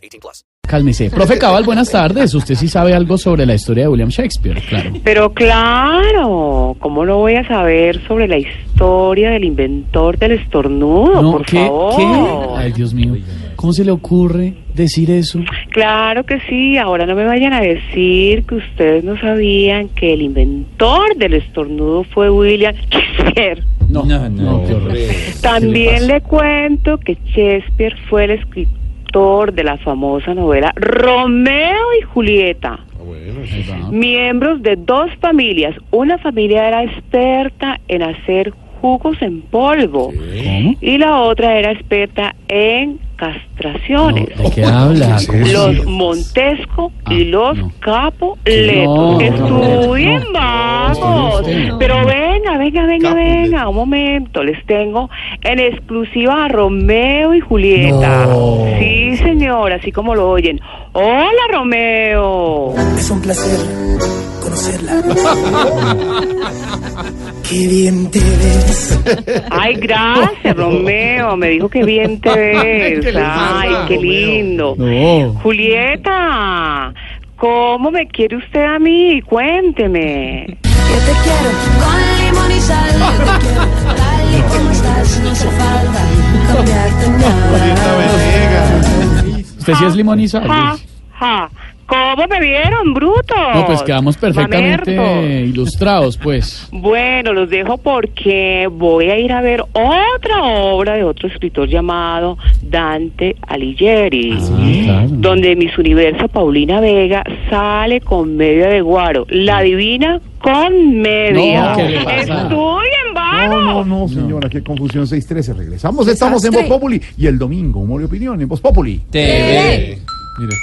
18 plus. Cálmese. Profe Cabal, buenas tardes. Usted sí sabe algo sobre la historia de William Shakespeare, claro. Pero claro, ¿cómo no voy a saber sobre la historia del inventor del estornudo, No, por ¿qué? favor? ¿Qué? Ay, Dios mío. ¿Cómo se le ocurre decir eso? Claro que sí, ahora no me vayan a decir que ustedes no sabían que el inventor del estornudo fue William Shakespeare. No, no, qué horror. También le cuento que Shakespeare fue el escritor de la famosa novela Romeo y Julieta. Va. miembros de dos familias. Una familia era experta en hacer jugos en polvo ¿Cómo? y la otra era experta en No, castraciones. ¿De qué habla? ¿Cómo Los? Montesco Ah, y los no. Capuleto. No, no, Estudien, vamos. Pero venga, venga, venga, venga, un momento. Les tengo en exclusiva a Romeo y Julieta. No. Sí, señor, así como lo oyen. Hola, Romeo. Es un placer conocerla. Qué bien te ves. Ay, gracias, Romeo. Me dijo que bien te ves. Ay, qué lindo. No. Julieta, ¿cómo me quiere usted a mí? Cuénteme. Yo te quiero con limón y sal. Yo te quiero Usted sí es limón y sal. ¿Cómo me vieron, bruto? No, pues quedamos perfectamente ilustrados, pues. Bueno, los dejo porque voy a ir a ver otra obra de otro escritor llamado Dante Alighieri. Sí, claro. donde Miss Universo Paulina Vega sale con media de guaro. La divina con media. No, ¿qué le pasa? Estudien, No, no, no, señora, qué confusión 613. Regresamos, estamos en Voz Populi y el domingo, humor y opinión en Voz Populi. Mire.